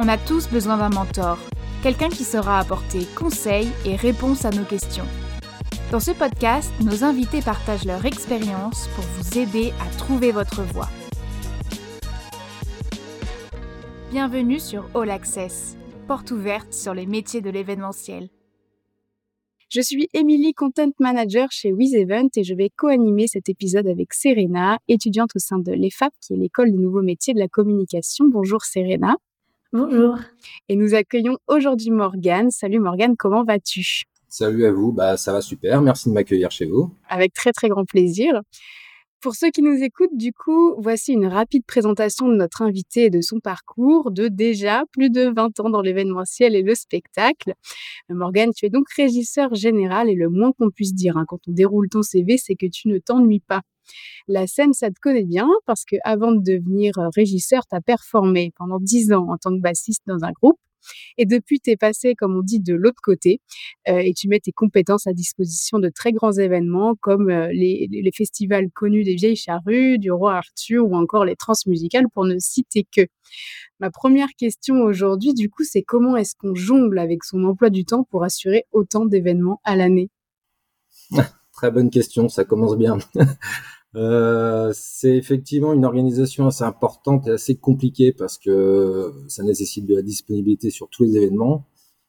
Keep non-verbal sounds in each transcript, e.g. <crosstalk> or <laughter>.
On a tous besoin d'un mentor, quelqu'un qui saura apporter conseils et réponses à nos questions. Dans ce podcast, nos invités partagent leur expérience pour vous aider à trouver votre voie. Bienvenue sur All Access, porte ouverte sur les métiers de l'événementiel. Je suis Émilie, Content Manager chez WizEvent et je vais co-animer cet épisode avec Serena, étudiante au sein de l'EFAP, qui est l'école des nouveaux métiers de la communication. Bonjour Serena. Bonjour. Et nous accueillons aujourd'hui Morgane. Salut Morgane, comment vas-tu? Salut à vous, bah ça va super, merci de m'accueillir chez vous. Avec très très grand plaisir. Pour ceux qui nous écoutent, du coup, voici une rapide présentation de notre invité et de son parcours de déjà plus de 20 ans dans l'événementiel et le spectacle. Euh, Morgane, tu es donc régisseur général et le moins qu'on puisse dire hein, quand on déroule ton CV, c'est que tu ne t'ennuies pas. La scène, ça te connaît bien parce que avant de devenir régisseur, tu as performé pendant 10 ans en tant que bassiste dans un groupe. Et depuis, tu es passé, comme on dit, de l'autre côté et tu mets tes compétences à disposition de très grands événements comme euh, les, festivals connus des Vieilles Charrues, du Roi Arthur ou encore les transmusicales pour ne citer que. Ma première question aujourd'hui, du coup, c'est comment est-ce qu'on jongle avec son emploi du temps pour assurer autant d'événements à l'année? <laughs> Très bonne question, ça commence bien. <laughs> Euh, c'est effectivement une organisation assez importante et assez compliquée parce que ça nécessite de la disponibilité sur tous les événements.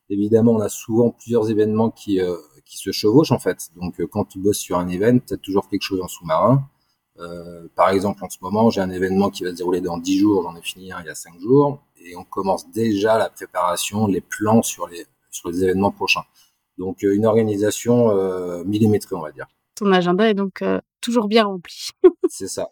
Évidemment, on a souvent plusieurs événements qui, euh, qui se chevauchent en fait. Donc, euh, quand tu bosses sur un événement, tu toujours quelque chose en sous-marin. par exemple, en ce moment, j'ai un événement qui va se dérouler dans 10 jours. J'en ai fini un il y a 5 jours. Et on commence déjà la préparation, les plans sur les, sur les événements prochains. Donc, une organisation millimétrée, on va dire. Ton agenda est donc toujours bien rempli. <laughs> C'est ça.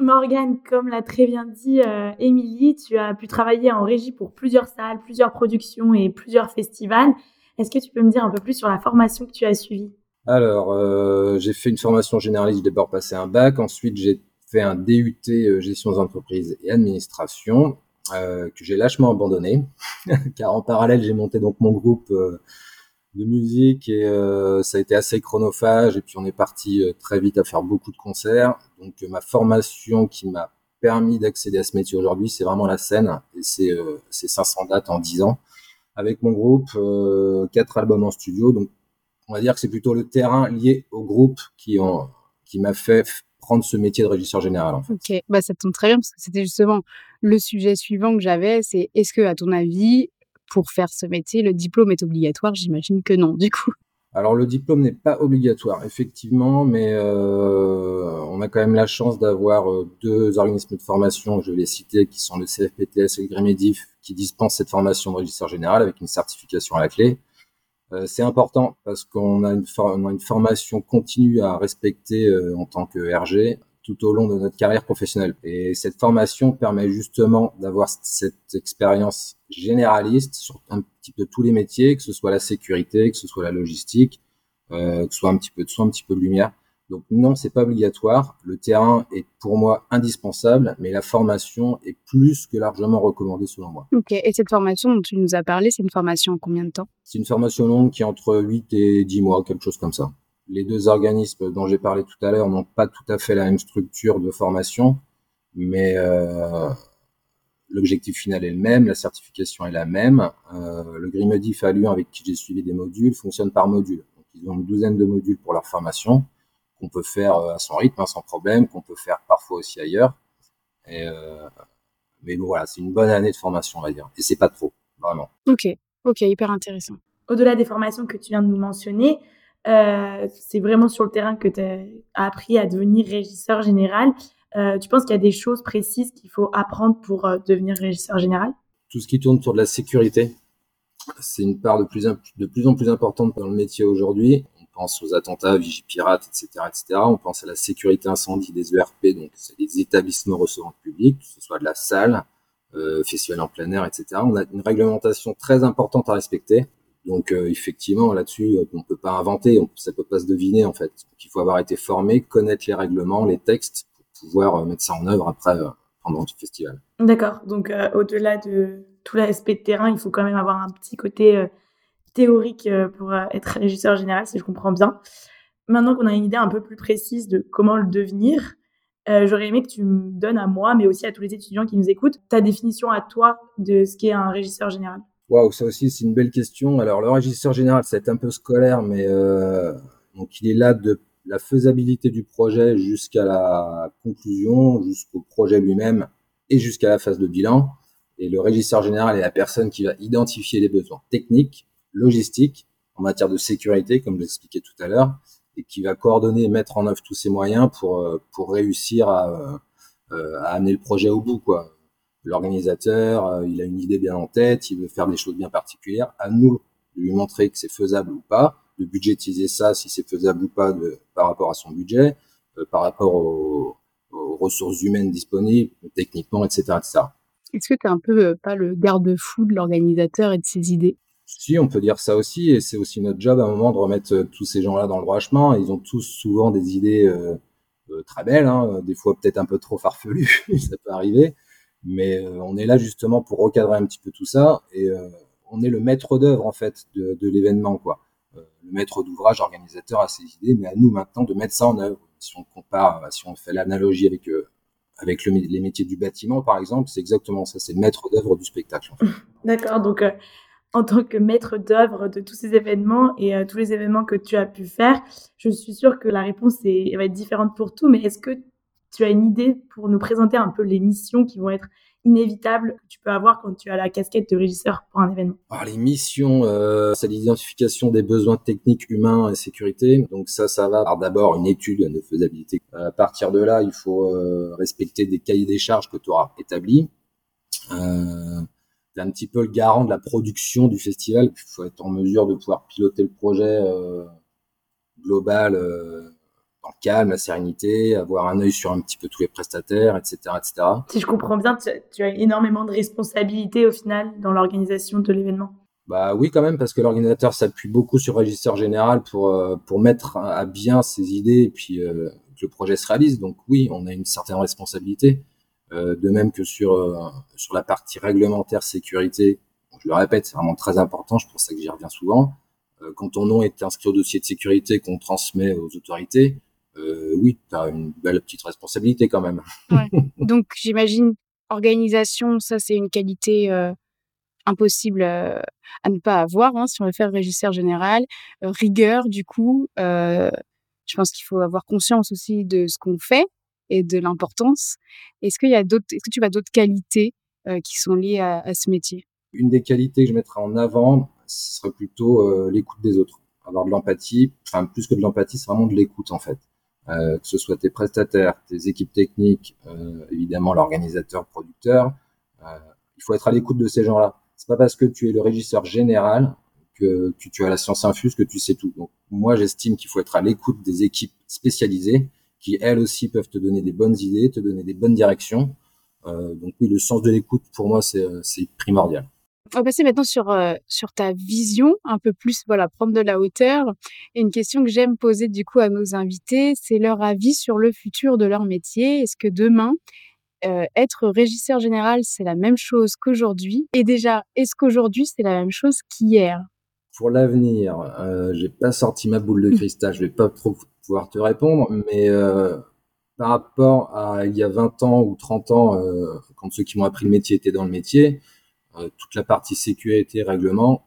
Morgane, comme l'a très bien dit euh, Émilie, tu as pu travailler en régie pour plusieurs salles, plusieurs productions et plusieurs festivals. Est-ce que tu peux me dire un peu plus sur la formation que tu as suivie? Alors, euh, j'ai fait une formation généraliste, j'ai d'abord passé un bac, ensuite j'ai fait un DUT euh, gestion des entreprises et administration que j'ai lâchement abandonné, <laughs> car en parallèle j'ai monté donc mon groupe de musique et euh, ça a été assez chronophage et puis on est parti euh, très vite à faire beaucoup de concerts. Donc euh, ma formation qui m'a permis d'accéder à ce métier aujourd'hui, c'est vraiment la scène et c'est c'est 500 dates en 10 ans avec mon groupe, quatre albums en studio. Donc on va dire que c'est plutôt le terrain lié au groupe qui ont qui m'a fait prendre ce métier de régisseur général. Ok, bah ça tombe très bien parce que c'était justement le sujet suivant que j'avais, c'est est-ce que à ton avis pour faire ce métier, le diplôme est obligatoire J'imagine que non, du coup. Alors le diplôme n'est pas obligatoire, effectivement, mais euh, on a quand même la chance d'avoir euh, deux organismes de formation, je vais les citer, qui sont le CFPTS et le GREMEDIF, qui dispensent cette formation de régisseur général avec une certification à la clé. Euh, c'est important parce qu'on a, une formation continue à respecter en tant que RG tout au long de notre carrière professionnelle. Et cette formation permet justement d'avoir cette expérience généraliste sur un petit peu tous les métiers, que ce soit la sécurité, que ce soit la logistique, euh, que ce soit un petit peu de soin, un petit peu de lumière. Donc non, c'est pas obligatoire. Le terrain est pour moi indispensable, mais la formation est plus que largement recommandée selon moi. Ok. Et cette formation dont tu nous as parlé, c'est une formation en combien de temps? C'est une formation longue qui est entre 8 et 10 mois, quelque chose comme ça les deux organismes dont j'ai parlé tout à l'heure n'ont pas tout à fait la même structure de formation, mais euh, l'objectif final est le même, la certification est la même. Euh, le Grimedif à Lyon, avec qui j'ai suivi des modules, fonctionne par module. Donc, ils ont une douzaine de modules pour leur formation qu'on peut faire euh, à son rythme, hein, sans problème, qu'on peut faire parfois aussi ailleurs. Et, mais bon, voilà, c'est une bonne année de formation, on va dire. Et c'est pas trop, vraiment. Ok, ok, hyper intéressant. Au-delà des formations que tu viens de nous mentionner, euh, c'est vraiment sur le terrain que tu as appris à devenir régisseur général. Euh, tu penses qu'il y a des choses précises qu'il faut apprendre pour euh, devenir régisseur général? Tout ce qui tourne autour de la sécurité, c'est une part de plus, de plus en plus importante dans le métier aujourd'hui. On pense aux attentats, Vigipirate, etc., etc. On pense à la sécurité incendie des ERP, donc c'est des établissements recevant le public, que ce soit de la salle, euh, festival en plein air, etc. On a une réglementation très importante à respecter. Donc euh, effectivement, là-dessus, euh, on peut pas inventer, on, ça peut pas se deviner en fait. il faut avoir été formé, connaître les règlements, les textes pour pouvoir euh, mettre ça en œuvre après pendant le festival. D'accord. Donc au-delà de tout l'aspect de terrain, il faut quand même avoir un petit côté théorique pour être régisseur général, si je comprends bien. Maintenant qu'on a une idée un peu plus précise de comment le devenir, j'aurais aimé que tu me donnes à moi, mais aussi à tous les étudiants qui nous écoutent, ta définition à toi de ce qu'est un régisseur général. Waouh, ça aussi c'est une belle question. Alors le régisseur général, c'est un peu scolaire, mais euh, donc il est là de la faisabilité du projet jusqu'à la conclusion, jusqu'au projet lui-même et jusqu'à la phase de bilan. Et le régisseur général est la personne qui va identifier les besoins techniques, logistiques, en matière de sécurité, comme je l'expliquais tout à l'heure, et qui va coordonner et mettre en œuvre tous ces moyens pour, euh, pour réussir à, euh, à amener le projet au bout. Quoi. L'organisateur, euh, il a une idée bien en tête, il veut faire des choses bien particulières. À nous de lui montrer que c'est faisable ou pas, de budgétiser ça si c'est faisable ou pas de, par rapport à son budget, par rapport aux, aux, ressources humaines disponibles, techniquement, etc. etc. Est-ce que tu es un peu pas le garde-fou de l'organisateur et de ses idées? Si, on peut dire ça aussi, et c'est aussi notre job à un moment de remettre euh, tous ces gens-là dans le droit chemin. Ils ont tous souvent des idées euh, euh, très belles, hein, des fois peut-être un peu trop farfelues, <laughs> ça peut arriver, mais on est là justement pour recadrer un petit peu tout ça, et on est le maître d'œuvre en fait de, l'événement, quoi. le maître d'ouvrage, organisateur a ses idées, mais à nous maintenant de mettre ça en œuvre. Si on compare, si on fait l'analogie avec avec le, les métiers du bâtiment, par exemple, c'est exactement ça, c'est le maître d'œuvre du spectacle. <laughs> D'accord, donc en tant que maître d'œuvre de tous ces événements et euh, tous les événements que tu as pu faire, je suis sûre que la réponse est, va être différente pour tout, mais est-ce que tu as une idée pour nous présenter un peu les missions qui vont être inévitables que tu peux avoir quand tu as la casquette de régisseur pour un événement? Les missions, euh, c'est l'identification des besoins techniques, humains et sécurité. Donc ça, ça va d'abord une étude de faisabilité. À partir de là, il faut euh, respecter des cahiers des charges que tu auras établis. Euh, un petit peu le garant de la production du festival. Il faut être en mesure de pouvoir piloter le projet euh, global euh, calme, la sérénité, avoir un œil sur un petit peu tous les prestataires, etc. etc. Si je comprends bien, tu, as énormément de responsabilités au final dans l'organisation de l'événement. Bah oui quand même parce que l'organisateur s'appuie beaucoup sur le régisseur général pour euh, pour mettre à bien ses idées et puis que le projet se réalise. Donc oui, on a une certaine responsabilité. Euh, de même que sur euh, sur la partie réglementaire sécurité, je le répète, c'est vraiment très important. Je pense que j'y reviens souvent. Euh, quand ton nom est inscrit au dossier de sécurité qu'on transmet aux autorités, oui, tu as une belle petite responsabilité quand même. Ouais. <laughs> Donc j'imagine organisation, ça c'est une qualité impossible à ne pas avoir hein, si on veut faire régisseur général. rigueur, du coup, je pense qu'il faut avoir conscience aussi de ce qu'on fait et de l'importance. Est-ce qu'il y a d'autres, est-ce que tu as d'autres qualités euh, qui sont liées à, ce métier? Une des qualités que je mettrais en avant, ce serait plutôt euh, l'écoute des autres. Avoir de l'empathie, enfin plus que de l'empathie, c'est vraiment de l'écoute en fait. Euh, que ce soit tes prestataires, tes équipes techniques, évidemment l'organisateur, producteur, il faut être à l'écoute de ces gens-là. C'est pas parce que tu es le régisseur général que, tu as la science infuse que tu sais tout. Donc moi j'estime qu'il faut être à l'écoute des équipes spécialisées qui elles aussi peuvent te donner des bonnes idées, te donner des bonnes directions. Euh, donc oui, le sens de l'écoute pour moi c'est euh, primordial. On va passer maintenant sur euh, sur ta vision, un peu plus voilà prendre de la hauteur. Et une question que j'aime poser du coup à nos invités, c'est leur avis sur le futur de leur métier. Est-ce que demain euh, être régisseur général, c'est la même chose qu'aujourd'hui? Et déjà, est-ce qu'aujourd'hui, c'est la même chose qu'hier? Pour l'avenir, euh, j'ai pas sorti ma boule de cristal, je vais pas trop pouvoir te répondre, mais euh, par rapport à il y a 20 ans ou 30 ans, quand ceux qui m'ont appris le métier étaient dans le métier, toute la partie sécurité, règlement,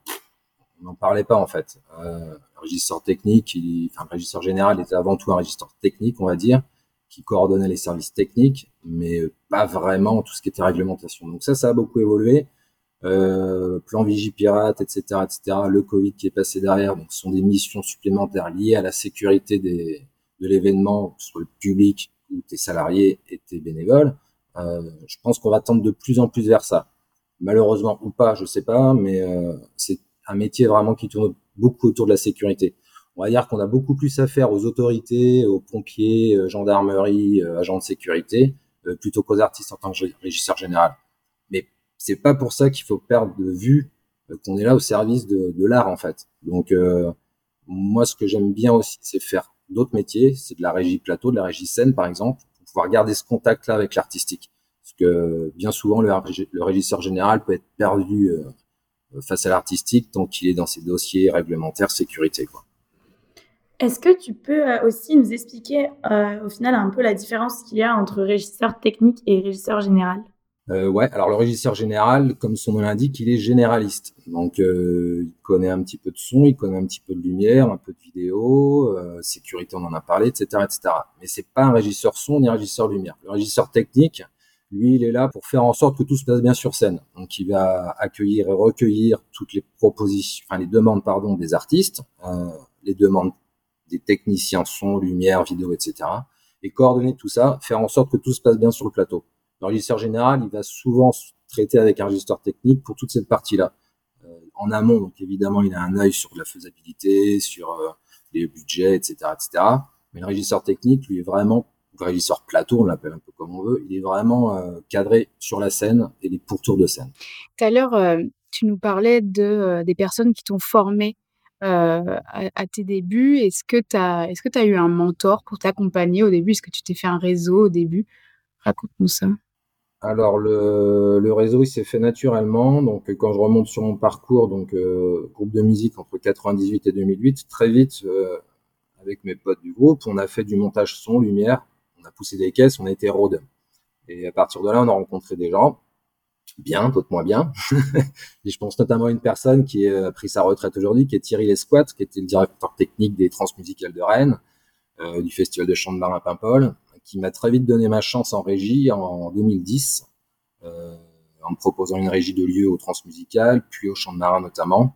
on n'en parlait pas en fait. Euh, le régisseur technique, il, enfin régisseur général était avant tout un régisseur technique, on va dire, qui coordonnait les services techniques, mais pas vraiment tout ce qui était réglementation. Donc ça, ça a beaucoup évolué. Euh, plan Vigipirate, etc., etc., le Covid qui est passé derrière, donc ce sont des missions supplémentaires liées à la sécurité des, de l'événement, que ce soit le public ou tes salariés et tes bénévoles. Euh, je pense qu'on va tendre de plus en plus vers ça. Malheureusement ou pas, je sais pas, mais euh, c'est un métier vraiment qui tourne beaucoup autour de la sécurité. On va dire qu'on a beaucoup plus à faire aux autorités, aux pompiers, euh, gendarmerie, euh, agents de sécurité, plutôt qu'aux artistes en tant que régisseur général c'est pas pour ça qu'il faut perdre de vue euh, qu'on est là au service de, de l'art en fait. Donc euh, moi ce que j'aime bien aussi c'est faire d'autres métiers, c'est de la régie plateau, de la régie scène par exemple, pour pouvoir garder ce contact là avec l'artistique. Que bien souvent le, le, régisseur général peut être perdu euh, face à l'artistique tant qu'il est dans ses dossiers réglementaires sécurité quoi. Est-ce que tu peux euh, aussi nous expliquer euh, au final un peu la différence qu'il y a entre régisseur technique et régisseur général? Euh, ouais, alors le régisseur général, comme son nom l'indique, il est généraliste. Donc euh, il connaît un petit peu de son, il connaît un petit peu de lumière, un peu de vidéo, sécurité, on en a parlé, etc., etc. Mais c'est pas un régisseur son ni un régisseur lumière. Le régisseur technique, lui, il est là pour faire en sorte que tout se passe bien sur scène. Donc il va accueillir et recueillir toutes les propositions, enfin les demandes, pardon, des artistes, euh, les demandes des techniciens son, lumière, vidéo, etc. Et coordonner tout ça, faire en sorte que tout se passe bien sur le plateau. Le régisseur général, il va souvent traiter avec un régisseur technique pour toute cette partie-là. Euh, en amont, donc évidemment, il a un œil sur la faisabilité, sur euh, les budgets, etc., etc. Mais le régisseur technique, lui, est vraiment, régisseur plateau, on l'appelle un peu comme on veut, il est vraiment euh, cadré sur la scène et les pourtours de scène. Tout à l'heure, tu nous parlais de, des personnes qui t'ont formé à, à, tes débuts. Est-ce que tu as, est-ce que tu as eu un mentor pour t'accompagner au début? Est-ce que tu t'es fait un réseau au début? Raconte-nous ça. Alors le, le, réseau il s'est fait naturellement. Donc quand je remonte sur mon parcours, donc euh, groupe de musique entre 98 et 2008, très vite euh, avec mes potes du groupe, on a fait du montage son, lumière, on a poussé des caisses, on a été. Et à partir de là, on a rencontré des gens bien, d'autres moins bien. <laughs> et je pense notamment à une personne qui a pris sa retraite aujourd'hui, qui est Thierry Lesquat, qui était le directeur technique des Transmusicales de Rennes, euh, du Festival de chant de Marin Paimpol qui m'a très vite donné ma chance en régie en 2010, euh, en me proposant une régie de lieu au Transmusical, puis au Champ de Marin notamment.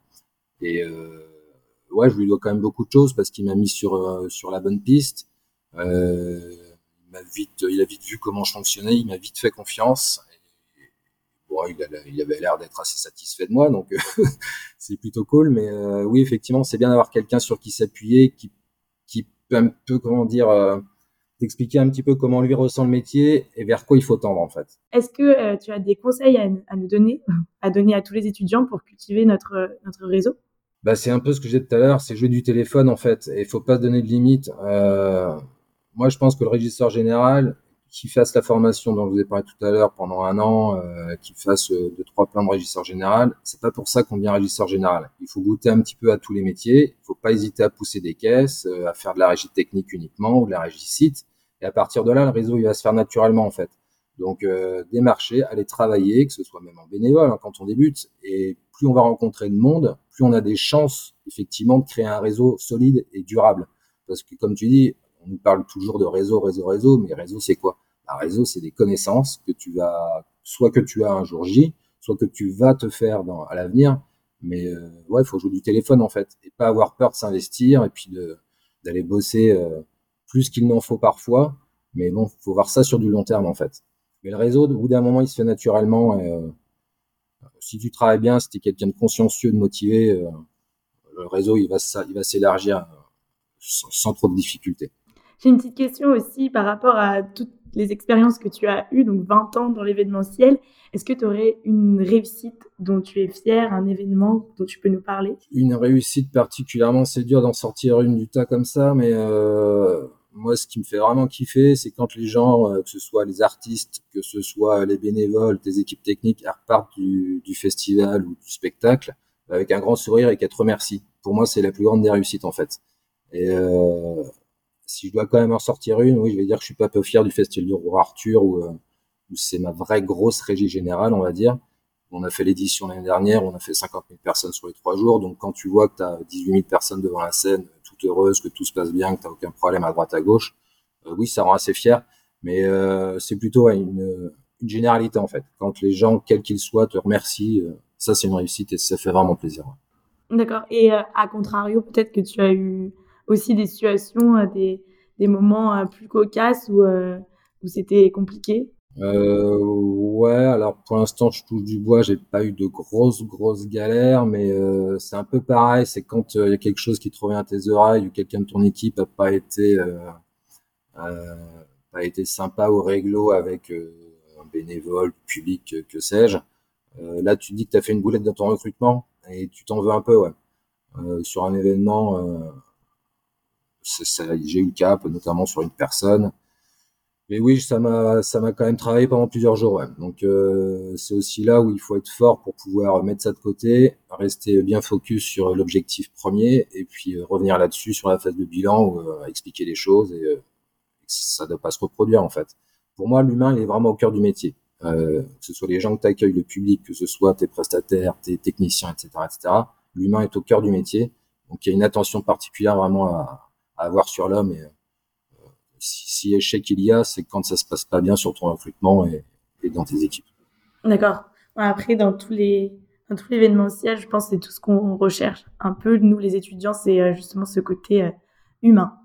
Et euh, ouais, je lui dois quand même beaucoup de choses parce qu'il m'a mis sur euh, sur la bonne piste. Euh, m'a vite, il a vite vu comment je fonctionnais, il m'a vite fait confiance. Et, bon, il, a, il avait l'air d'être assez satisfait de moi, donc <laughs> c'est plutôt cool. Mais euh, oui, effectivement, c'est bien d'avoir quelqu'un sur qui s'appuyer, qui qui peut un peu comment dire d'expliquer un petit peu comment lui ressent le métier et vers quoi il faut tendre en fait. Est-ce que euh, tu as des conseils à, à, nous donner, <laughs> à donner à tous les étudiants pour cultiver notre, notre réseau? Bah, C'est un peu ce que j'ai dit tout à l'heure, c'est jouer du téléphone en fait, et il faut pas se donner de limite. Euh, moi je pense que le régisseur général, qui fasse la formation dont je vous ai parlé tout à l'heure pendant un an, euh, qui fasse euh, deux trois plans de régisseur général, c'est pas pour ça qu'on devient régisseur général. Il faut goûter un petit peu à tous les métiers. Il faut pas hésiter à pousser des caisses, euh, à faire de la régie technique uniquement ou de la régie site. Et à partir de là, le réseau il va se faire naturellement en fait. Donc euh, démarcher, aller travailler, que ce soit même en bénévole hein, quand on débute. Et plus on va rencontrer de monde, plus on a des chances effectivement de créer un réseau solide et durable. Parce que comme tu dis, on nous parle toujours de réseau, réseau, réseau, mais réseau c'est quoi? Un réseau, c'est des connaissances que tu vas, soit que tu as un jour J, soit que tu vas te faire dans, à l'avenir. Mais euh, ouais, il faut jouer du téléphone en fait, et pas avoir peur de s'investir et puis d'aller bosser euh, plus qu'il n'en faut parfois. Mais bon, faut voir ça sur du long terme en fait. Mais le réseau, au bout d'un moment, il se fait naturellement. Et, euh, si tu travailles bien, si tu es quelqu'un de consciencieux, de motivé, euh, le réseau, il va, il va s'élargir euh, sans, sans, trop de difficultés. J'ai une petite question aussi par rapport à toutes les expériences que tu as eues, donc 20 ans dans l'événementiel. Est-ce que tu aurais une réussite dont tu es fier, un événement dont tu peux nous parler? Une réussite particulièrement, c'est dur d'en sortir une du tas comme ça, mais euh, moi, ce qui me fait vraiment kiffer, c'est quand les gens, euh, que ce soit les artistes, que ce soit les bénévoles, tes équipes techniques, repartent du, festival ou du spectacle avec un grand sourire et qu'elles te remercient. Pour moi, c'est la plus grande des réussites en fait. Et euh, si je dois quand même en sortir une, oui, je vais dire que je suis pas peu fier du Festival du Roi Arthur où, euh, où c'est ma vraie grosse régie générale, on va dire. On a fait l'édition l'année dernière, on a fait 50 000 personnes sur les trois jours. Donc quand tu vois que tu as 18 000 personnes devant la scène, toutes heureuses, que tout se passe bien, que tu aucun problème à droite à gauche, euh, oui, ça rend assez fier. Mais euh, c'est plutôt une, une, généralité en fait. Quand les gens, quels qu'ils soient, te remercient, euh, ça c'est une réussite et ça fait vraiment plaisir. D'accord. Et euh, à contrario, peut-être que tu as eu aussi des situations, euh, des, des moments euh, plus cocasses où, où c'était compliqué? Euh, ouais, alors pour l'instant je touche du bois, j'ai pas eu de grosses grosses galères, mais euh, c'est un peu pareil, c'est quand il y a quelque chose qui te revient à tes oreilles ou quelqu'un de ton équipe a pas été euh, pas été sympa ou réglo avec un bénévole, public, que sais-je. là tu dis que tu as fait une boulette dans ton recrutement et tu t'en veux un peu, ouais. sur un événement, j'ai eu le cap, notamment sur une personne Mais oui, ça m'a ça m'a quand même travaillé pendant plusieurs jours. Ouais. Donc euh, c'est aussi là où il faut être fort pour pouvoir mettre ça de côté, rester bien focus sur l'objectif premier et puis euh, revenir là-dessus sur la phase de bilan ou euh, expliquer les choses et euh, ça ne doit pas se reproduire en fait. Pour moi, l'humain il est vraiment au cœur du métier. que ce soit les gens que t'accueillent, le public, que ce soit tes prestataires, tes techniciens, etc., etc. L'humain est au cœur du métier. Donc il y a une attention particulière vraiment à, à avoir sur l'homme et si, échec il y a, c'est quand ça se passe pas bien sur ton recrutement et, dans tes équipes. D'accord. Après, dans tous les dans tout l'événementiel, je pense que c'est tout ce qu'on recherche un peu nous les étudiants, c'est euh, justement ce côté euh, humain.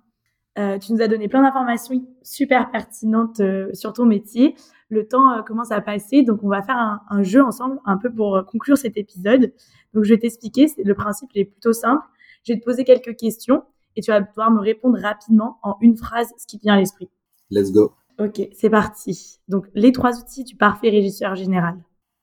Euh, tu nous as donné plein d'informations super pertinentes sur ton métier. Le temps commence à passer, donc on va faire un, un, jeu ensemble, un peu pour conclure cet épisode. Donc je vais t'expliquer, le principe est plutôt simple. Je vais te poser quelques questions et tu vas pouvoir me répondre rapidement en une phrase ce qui te vient à l'esprit. Let's go. Ok, c'est parti. Donc, les trois outils du parfait régisseur général.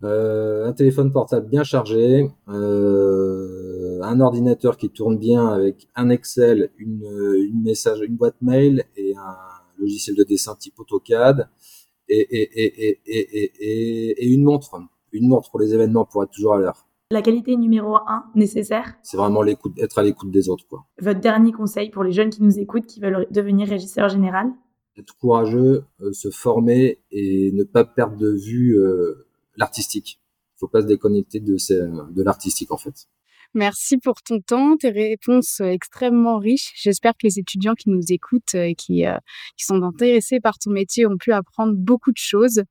Euh, un téléphone portable bien chargé, euh, un ordinateur qui tourne bien avec un Excel, une, une, message, une boîte mail et un logiciel de dessin type AutoCAD et, et, et, et, et une montre, une montre pour les événements pour être toujours à l'heure. La qualité numéro un nécessaire C'est vraiment l'écoute, être à l'écoute des autres. Quoi. Votre dernier conseil pour les jeunes qui nous écoutent, qui veulent devenir régisseur général Être courageux, euh, se former et ne pas perdre de vue euh, l'artistique. Il faut pas se déconnecter de, de l'artistique en fait. Merci pour ton temps, tes réponses euh, extrêmement riches. J'espère que les étudiants qui nous écoutent et qui, euh, qui sont intéressés par ton métier ont pu apprendre beaucoup de choses.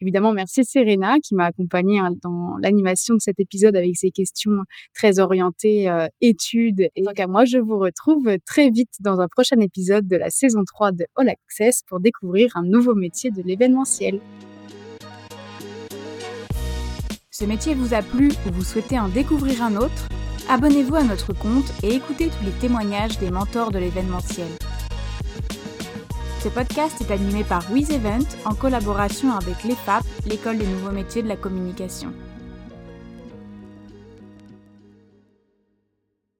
Évidemment, merci Serena qui m'a accompagnée hein, dans l'animation de cet épisode avec ses questions très orientées euh, études. Et donc à moi, je vous retrouve très vite dans un prochain épisode de la saison 3 de All Access pour découvrir un nouveau métier de l'événementiel. Ce métier vous a plu ou vous souhaitez en découvrir un autre? Abonnez-vous à notre compte et écoutez tous les témoignages des mentors de l'événementiel. Ce podcast est animé par WizEvent en collaboration avec l'EFAP, l'école des nouveaux métiers de la communication.